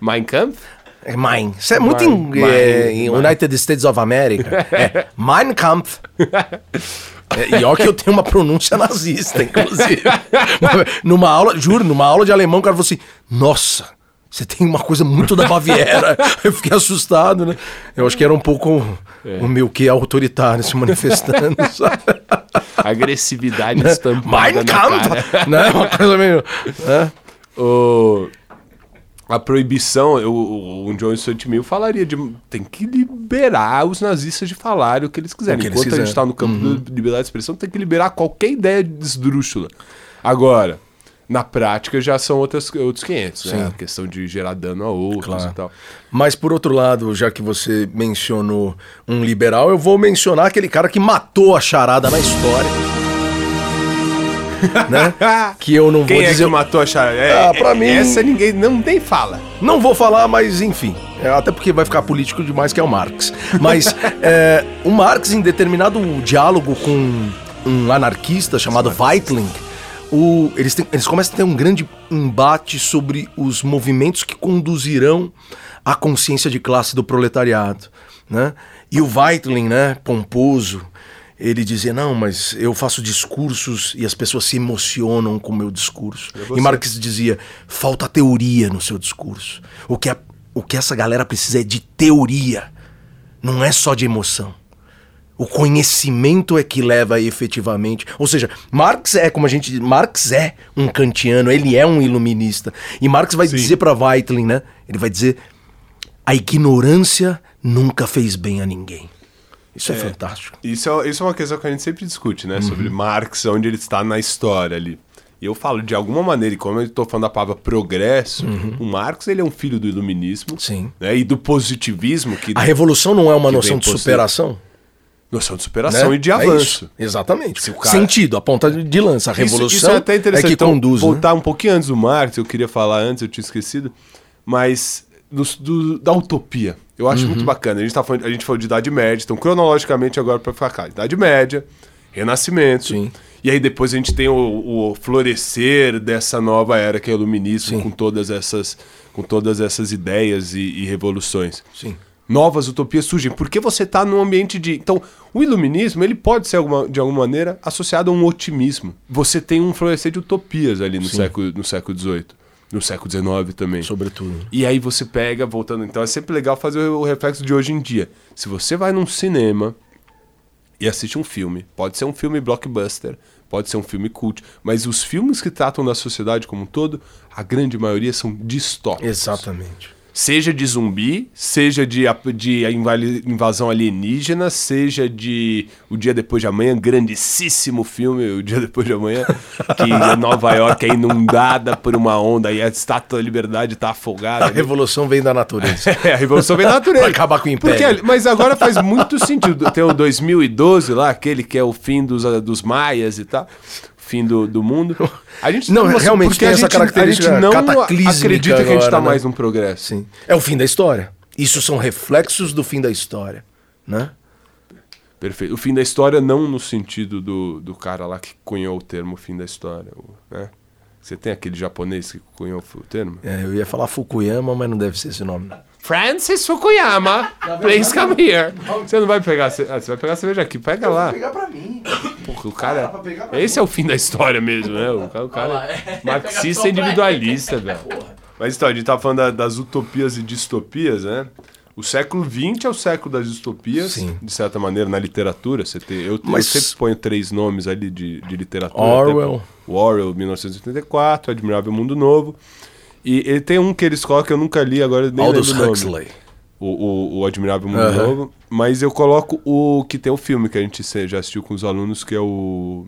Mein Kampf? É Mein. Isso é muito em, é, em Mein. United States of America. É Mein Kampf. É, e olha que eu tenho uma pronúncia nazista, inclusive. numa aula, juro, numa aula de alemão, o cara falou assim: Nossa, você tem uma coisa muito da Baviera. Eu fiquei assustado, né? Eu acho que era um pouco É. o meu que autoritário se manifestando, sabe? Agressividade estampada Mein Kampf! Né? Uma coisa meio. né? O- a proibição, o, o, o John Stuart Mill falaria de tem que liberar os nazistas de falarem o que eles quiserem. Que eles Enquanto a gente está no campo da liberdade de expressão, tem que liberar qualquer ideia de esdrúxula. Agora, na prática já são outras, outros 500, né? A questão de gerar dano a outros Claro. e tal. Mas por outro lado, já que você mencionou um liberal, eu vou mencionar aquele cara que matou a charada na história. Né? Que eu não Quem vou é dizer. que matou a charada? É, Ah, pra é- mim- Essa ninguém não nem fala. Não vou falar, mas enfim. É, até porque vai ficar político demais, que é o Marx. Mas é, o Marx, em determinado diálogo com um anarquista chamado Weitling, o- eles, têm- eles começam a ter um grande embate sobre os movimentos que conduzirão à consciência de classe do proletariado. Né? E o Weitling, né, pomposo, ele dizia: Não, mas eu faço discursos e as pessoas se emocionam com o meu discurso. E Marx dizia: falta teoria no seu discurso. O que, a- o que essa galera precisa é de teoria, não é só de emoção. O conhecimento é que leva efetivamente. Ou seja, Marx é, como a gente diz, Marx é um kantiano, ele é um iluminista. E Marx vai dizer para Weitling, né? Ele vai dizer: a ignorância nunca fez bem a ninguém. Isso é, fantástico. Isso é, isso é uma questão que a gente sempre discute, Uhum. né? Sobre Marx, onde ele está na história ali. E eu falo, de alguma maneira, e como eu estou falando da palavra progresso, o Marx ele é um filho do iluminismo Uhum. Sim. né? e do positivismo, que A revolução não é uma noção de superação? noção de superação né? e de É avanço. isso. Exatamente. Cara- Sentido, a ponta de lança. A Isso- revolução isso, é até interessante. que Então, conduz. né? voltar um pouquinho antes do Marx, eu queria falar antes, eu tinha esquecido, mas dos- do- da utopia. Eu acho Uhum. muito bacana. A gente, tá falando, a gente falou de Idade Média, então cronologicamente agora para ficar cá. Idade Média, Renascimento. Sim. E aí depois a gente tem o, o florescer dessa nova era que é o iluminismo, Sim. com todas essas, com todas essas ideias e, e revoluções. Sim. Novas utopias surgem, porque você está num ambiente de. Então, o iluminismo ele pode ser alguma- de alguma maneira associado a um otimismo. Você tem um florescer de utopias ali no século, no século XVIII, no século XIX também. Sobretudo. E aí você pega, voltando. Então é sempre legal fazer o reflexo de hoje em dia. Se você vai num cinema e assiste um filme, pode ser um filme blockbuster, pode ser um filme cult, mas os filmes que tratam da sociedade como um todo, a grande maioria são distópicos. Exatamente. Seja de zumbi, seja de, de invasão alienígena, seja de O Dia Depois de Amanhã, grandíssimo filme, O Dia Depois de Amanhã, que Nova York é inundada por uma onda e a Estátua da Liberdade tá afogada. A revolução vem da natureza. É, a revolução vem da natureza. Pra acabar com o império. Porque, mas agora faz muito sentido. Tem o 2012 lá, aquele que é o fim dos, dos maias e tal. Fim do, do mundo. A gente Não, uma- realmente tem a essa gente, característica A gente não cataclísmica acredita que a gente agora, tá né? mais num progresso. Sim. É o fim da história. Isso são reflexos do fim da história, né? Perfeito. O fim da história não no sentido do, do cara lá que cunhou o termo fim da história. Né? Você tem aquele japonês que cunhou o termo? É, eu ia falar Fukuyama, mas não deve ser esse nome. Francis Fukuyama, please come here. Você não vai pegar, ah, você vai pegar a cerveja aqui, pega lá. pra mim. O cara. Esse é o fim da história mesmo, né? O cara, o cara é marxista individualista, velho. Mas então, a gente tá falando da- das utopias e distopias, né? O século XX é o século das distopias, Sim. de certa maneira, na literatura. Você tem, eu, Mas- eu sempre ponho três nomes ali de, de literatura. Orwell. até- Orwell, 1984, Admirável Mundo Novo. E ele tem um que eles colocam que eu nunca li, agora nem Aldous lembro o nome Huxley. O, o, o Admirável Mundo Aham. Novo, mas eu coloco o que tem o filme que a gente já assistiu com os alunos, que é o.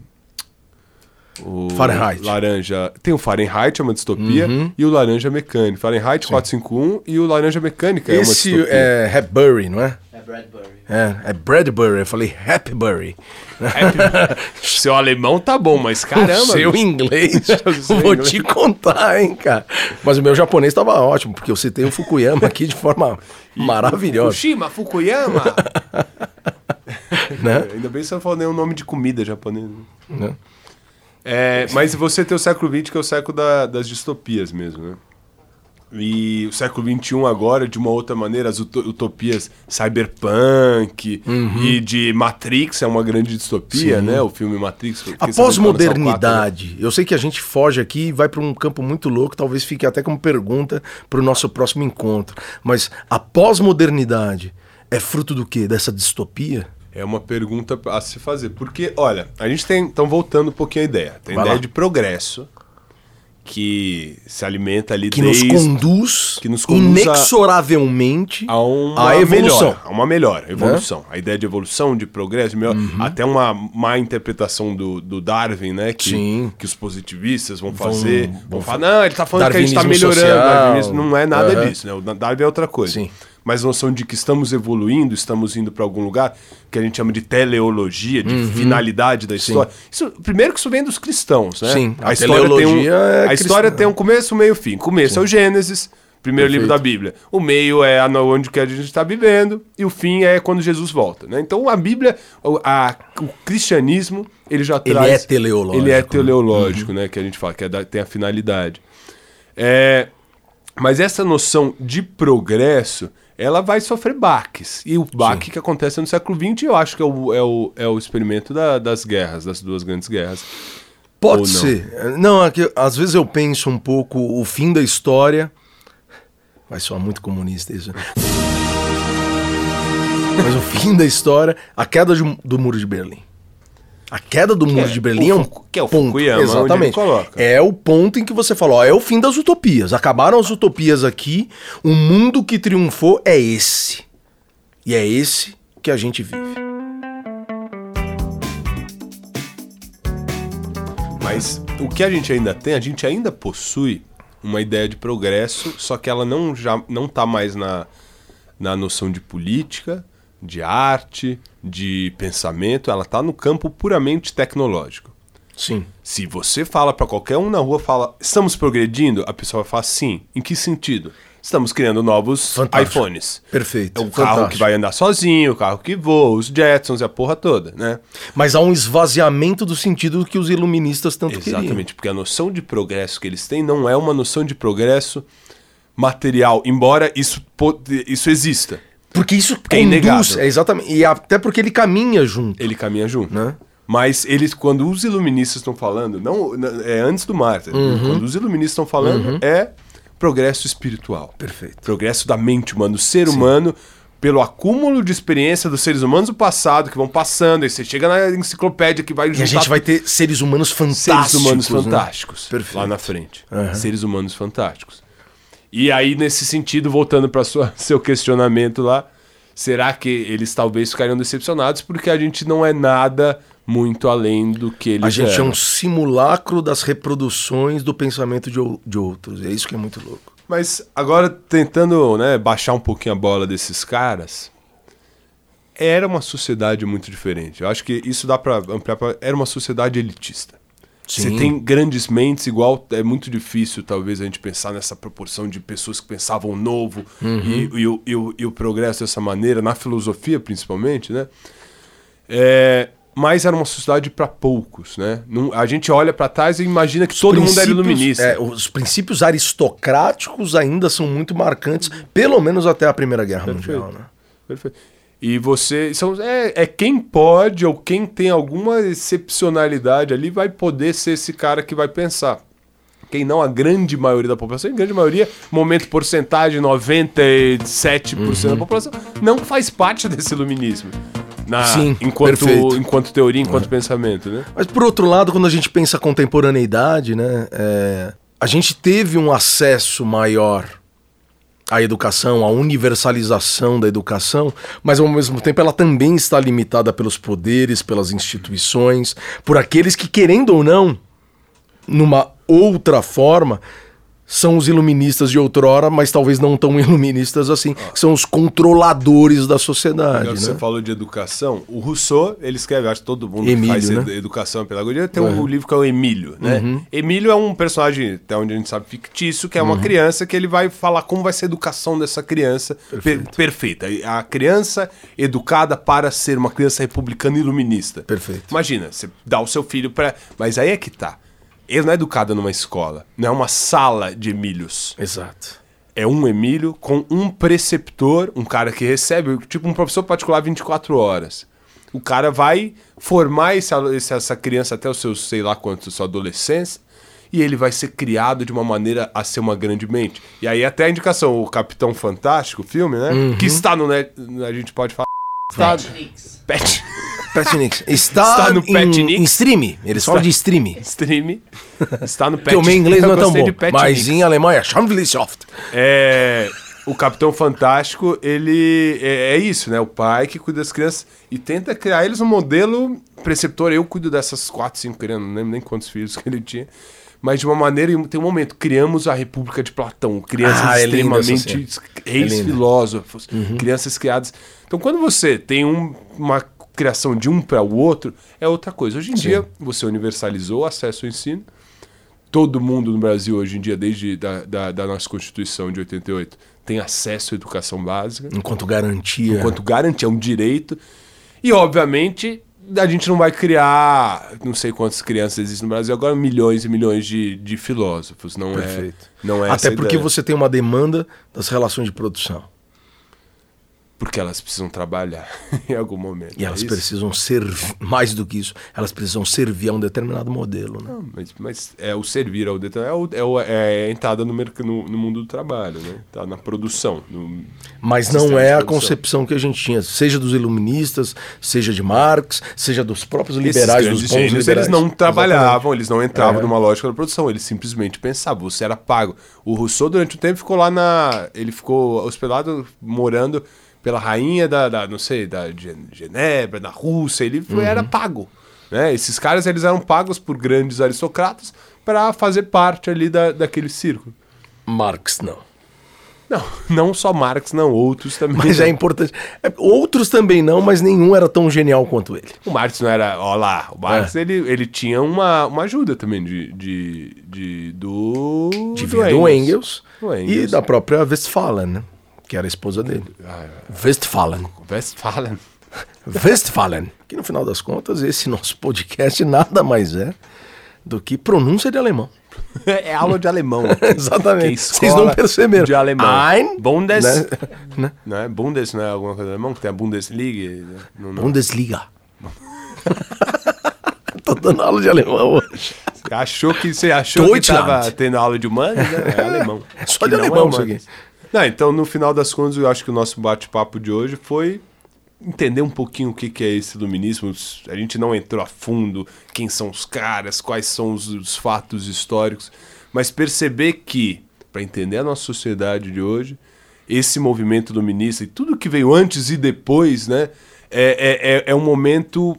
o Fahrenheit. Laranja. Tem o Fahrenheit, é uma distopia, Uhum. e o Laranja Mecânica. Fahrenheit 451 e o Laranja Mecânica é uma Esse distopia. é Hepburry, não é? É Bradbury. É, é Bradbury. Eu falei Happybury. Seu alemão tá bom, mas caramba. Seu bicho. inglês, Seu vou inglês. te contar, hein, cara. Mas o meu japonês estava ótimo, porque eu citei o Fukuyama aqui de forma maravilhosa. Fukushima, Fukuyama. Né? Ainda bem que você não falou nenhum nome de comida japonesa. Né? É, mas você tem o século XX, que é o século da- das distopias mesmo, né? E o século XXI agora, de uma outra maneira, as uto- utopias cyberpunk Uhum. e de Matrix é uma grande distopia, né? O filme Matrix. A né? pós-modernidade. Eu sei que a gente foge aqui e vai para um campo muito louco, talvez fique até como pergunta para o nosso próximo encontro. Mas a pós-modernidade é fruto do quê? Dessa distopia? É uma pergunta a se fazer. Porque, olha, a gente tem. Então, voltando um pouquinho à ideia. Tem a Vai ideia lá. de progresso que se alimenta ali Que nos desde conduz, que nos conduz a- inexoravelmente a uma à evolução. melhora, a uma melhora, evolução. A ideia de evolução, de progresso, melhor, Uhum. até uma má interpretação do, do Darwin, né? Que, Sim. que os positivistas vão fazer. Vão, falar, não, ele tá falando que a gente tá melhorando. social. Não é nada Aham. disso, né? O Darwin é outra coisa. Sim. Mas a noção de que estamos evoluindo, estamos indo para algum lugar, que a gente chama de teleologia, de Uhum. finalidade da história. Isso, primeiro que isso vem dos cristãos, né? Sim, a história tem um, é a história tem um começo, meio e fim. Começo é o Gênesis, primeiro Perfeito. livro da Bíblia. O meio é a- onde que a gente está vivendo e o fim é quando Jesus volta, né? Então a Bíblia, o, a- o cristianismo, ele já Ele traz... é teleológico, Ele é né? teleológico, né? Que a gente fala, que é da- tem a finalidade. É, mas essa noção de progresso, ela vai sofrer baques. E o baque que acontece no século XX, eu acho que é o, é o, é o experimento da- das guerras, das duas grandes guerras. Pode Ou não? ser. Não, é que às vezes eu penso um pouco o fim da história. Vai soar muito comunista isso. né? Mas o fim da história, a queda de- do muro de Berlim. A queda do muro é de Berlim o é um que é o ponto. Fukuyama, ele Exatamente. coloca. É o ponto em que você falou, ó, é o fim das utopias. Acabaram as utopias aqui, o mundo que triunfou é esse. E é esse que a gente vive. Mas o que a gente ainda tem, a gente ainda possui uma ideia de progresso, só que ela não já não tá mais na, na noção de política, de arte, de pensamento, ela tá no campo puramente tecnológico. Sim. Se você fala para qualquer um na rua, fala, estamos progredindo, a pessoa vai falar sim. Em que sentido? Estamos criando novos Fantástico. iPhones. Perfeito. É o carro Fantástico. que vai andar sozinho, o carro que voa, os Jetsons e a porra toda, né? Mas há um esvaziamento do sentido que os iluministas tanto queriam. Exatamente, porque a noção de progresso que eles têm não é uma noção de progresso material, embora isso, isso exista. Porque isso é conduz, é exatamente, e até porque ele caminha junto. Ele caminha junto. Né? Mas eles, quando os iluministas estão falando, não é antes do Martin, Uhum. quando os iluministas estão falando, é progresso espiritual. Perfeito. Progresso da mente humana, do ser humano, pelo acúmulo de experiência dos seres humanos do passado, que vão passando, aí você chega na enciclopédia que vai E a gente vai ter seres humanos fantásticos. seres humanos né? fantásticos Perfeito. lá na frente. Aham. Seres humanos fantásticos. E aí, nesse sentido, voltando para seu questionamento lá, será que eles talvez ficariam decepcionados porque a gente não é nada muito além do que eles A gente é eram. um simulacro das reproduções do pensamento de, de outros. É isso que é muito louco. Mas agora, tentando né, baixar um pouquinho a bola desses caras, era uma sociedade muito diferente. Eu acho que isso dá pra ampliar pra... Era uma sociedade elitista. Você tem grandes mentes, igual é muito difícil, talvez, a gente pensar nessa proporção de pessoas que pensavam novo e, e o, e o- e o progresso dessa maneira, na filosofia principalmente, né? É, mas era uma sociedade para poucos, né? Não- a gente olha para trás e imagina que todo mundo era iluminista. é, os princípios aristocráticos ainda são muito marcantes, pelo menos até a Primeira Guerra Mundial. Né? Perfeito. E você. São, é, é quem pode ou quem tem alguma excepcionalidade ali vai poder ser esse cara que vai pensar. Quem não, a grande maioria da população, em grande maioria, momento porcentagem, 97% Uhum. da população, não faz parte desse iluminismo. Na, Sim, enquanto, perfeito. É. enquanto teoria, enquanto pensamento, né? Mas por outro lado, quando a gente pensa contemporaneidade, né, é, a gente teve um acesso maior à educação, à universalização da educação, mas ao mesmo tempo ela também está limitada pelos poderes, pelas instituições, por aqueles que, querendo ou não, numa outra forma, são os iluministas de outrora, mas talvez não tão iluministas assim, que são os controladores da sociedade. Né? Você falou de educação. O Rousseau, ele escreve, acho que todo mundo Emílio, faz né? edu- educação e pedagogia tem um livro que é o Emílio, né? Emílio é um personagem, até onde a gente sabe, fictício, que é uma criança que ele vai falar como vai ser a educação dessa criança per- perfeita. A criança educada para ser uma criança republicana iluminista. Perfeito. Imagina, você dá o seu filho para, mas aí é que tá. Ele não é educado numa escola, não é uma sala de Emílios Exato. é um Emílio com um preceptor, um cara que recebe, tipo um professor particular 24 horas. O cara vai formar esse, essa criança até os seus, sei lá quantos, sua adolescência, e ele vai ser criado de uma maneira a ser uma grande mente. E aí até a indicação, o Capitão Fantástico, o filme, né? Uhum. Que está no net, a gente pode falar. Está, Pet. Nix. Está, Está no em, Pat Nix? em stream. Eles falam de stream. Stream. Está no Pet. Porque o meu inglês não é tão bom. Pet Mas Nix. em alemão é Schamwillischaft. É, o Capitão Fantástico, ele é, é isso, né? O pai que cuida das crianças e tenta criar eles um modelo preceptor. Eu cuido dessas quatro, cinco crianças, não lembro nem quantos filhos que ele tinha. Mas de uma maneira, e tem um momento, criamos a República de Platão, crianças Ah, é extremamente É lindo. filósofos, crianças criadas. Então, quando você tem um- uma criação de um para o outro, é outra coisa. Hoje em dia, você universalizou o acesso ao ensino, todo mundo no Brasil hoje em dia, desde da, da, da nossa Constituição de 88, tem acesso à educação básica, Enquanto garantia. enquanto garantia, é um direito. E, obviamente, a gente não vai criar, não sei quantas crianças existem no Brasil, agora milhões e milhões de, de filósofos. Não Perfeito. é, não é Até porque ideia. você tem uma demanda das relações de produção. Porque elas precisam trabalhar em algum momento. E elas é precisam servir, mais do que isso, elas precisam servir a um determinado modelo. Né? Não, mas, mas é o servir ao detalhe, é, o- é, é a entrada no, no, no mundo do trabalho, né? Tá na produção. no- Mas não é a concepção que a gente tinha, seja dos iluministas, seja de Marx, seja dos próprios liberais, dos bons gênios, liberais. eles não trabalhavam, eles não entravam É. numa lógica da produção, eles simplesmente pensavam, você era pago. O Rousseau, durante um tempo, ficou lá na. Ele ficou hospedado, morando pela rainha da, da, não sei, da Gen- Genebra, da Rússia, ele Uhum. era pago. Né? Esses caras, eles eram pagos por grandes aristocratas para fazer parte ali da, daquele círculo. Marx não. Não, não só Marx, não, outros também. Mas não. é importante. é, outros também não, mas nenhum era tão genial quanto ele. O Marx não era. Ó lá, o Marx É. ele, ele tinha uma, uma ajuda também de, de, de- do. De do Engels, Do e Engels. da própria Westphalen, né? Que era a esposa dele. Ah, Westphalen. Westphalen. Westphalen. Que no final das contas, esse nosso podcast nada mais é do que pronúncia de alemão. é aula de alemão. Exatamente. Vocês não perceberam. De alemão. Ein, Bundes. né? Né? Não é Bundes, não é alguma coisa alemão? Que tem a Bundesliga. né? Não, não. Bundesliga. Tô dando aula de alemão hoje. Você achou que você achou que tava tendo aula de humanas? Né? É alemão. É só de não alemão isso humanas. aqui. Não, então, no final das contas, eu acho que o nosso bate-papo de hoje foi entender um pouquinho o que, que é esse iluminismo. A gente não entrou a fundo quem são os caras, quais são os, os fatos históricos, mas perceber que para entender a nossa sociedade de hoje, esse movimento dominista e tudo que veio antes e depois, né? É, é, é, é um momento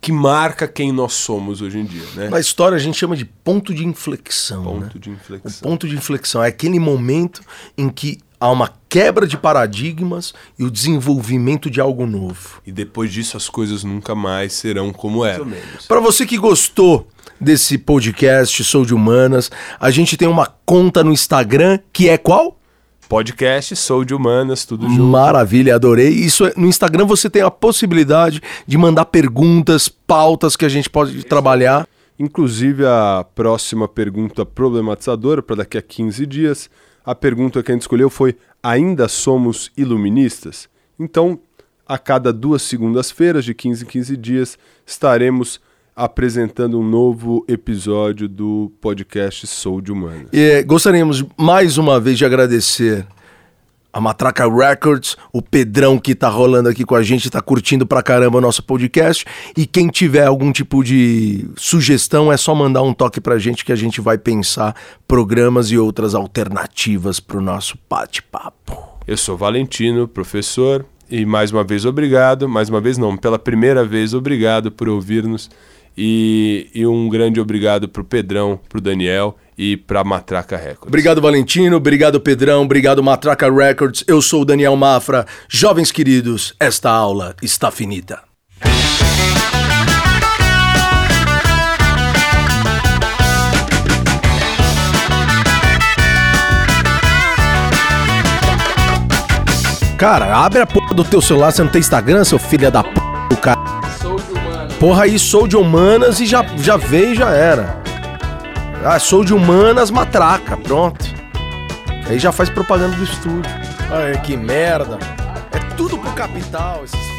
que marca quem nós somos hoje em dia, né? Na história a gente chama de ponto de inflexão. Ponto né? de O inflexão. ponto de inflexão é aquele momento em que há uma quebra de paradigmas e o desenvolvimento de algo novo. E depois disso as coisas nunca mais serão como eram. Para você que gostou desse podcast Sou de Humanas, a gente tem uma conta no Instagram que é qual? Podcast Sou de Humanas, tudo junto. Maravilha, adorei. Isso é- no Instagram você tem a possibilidade de mandar perguntas, pautas que a gente pode trabalhar. Inclusive a próxima pergunta problematizadora para daqui a 15 dias. A pergunta que a gente escolheu foi: ainda somos iluministas? Então, a cada duas segundas-feiras, de 15 em 15 dias, estaremos apresentando um novo episódio do podcast Sou de Humanas. E, gostaríamos mais uma vez de agradecer a Matraca Records, o Pedrão que tá rolando aqui com a gente, tá curtindo pra caramba o nosso podcast. E quem tiver algum tipo de sugestão, é só mandar um toque pra gente que a gente vai pensar programas e outras alternativas pro nosso bate-papo. Eu sou Valentino, professor, e mais uma vez obrigado, mais uma vez não, pela primeira vez obrigado por ouvir-nos e, e um grande obrigado pro Pedrão, pro Daniel e pra Matraca Records. Obrigado, Valentino. Obrigado, Pedrão. Obrigado, Matraca Records. Eu sou o Daniel Mafra. Jovens queridos, esta aula está finita. Cara, abre a porra do teu celular, você não tem Instagram, seu filho da p, cara. Porra aí, sou de humanas e já, já veio e já era. Ah, sou de humanas, matraca, pronto. Aí já faz propaganda do estúdio. Ai, que merda. É tudo pro capital, esses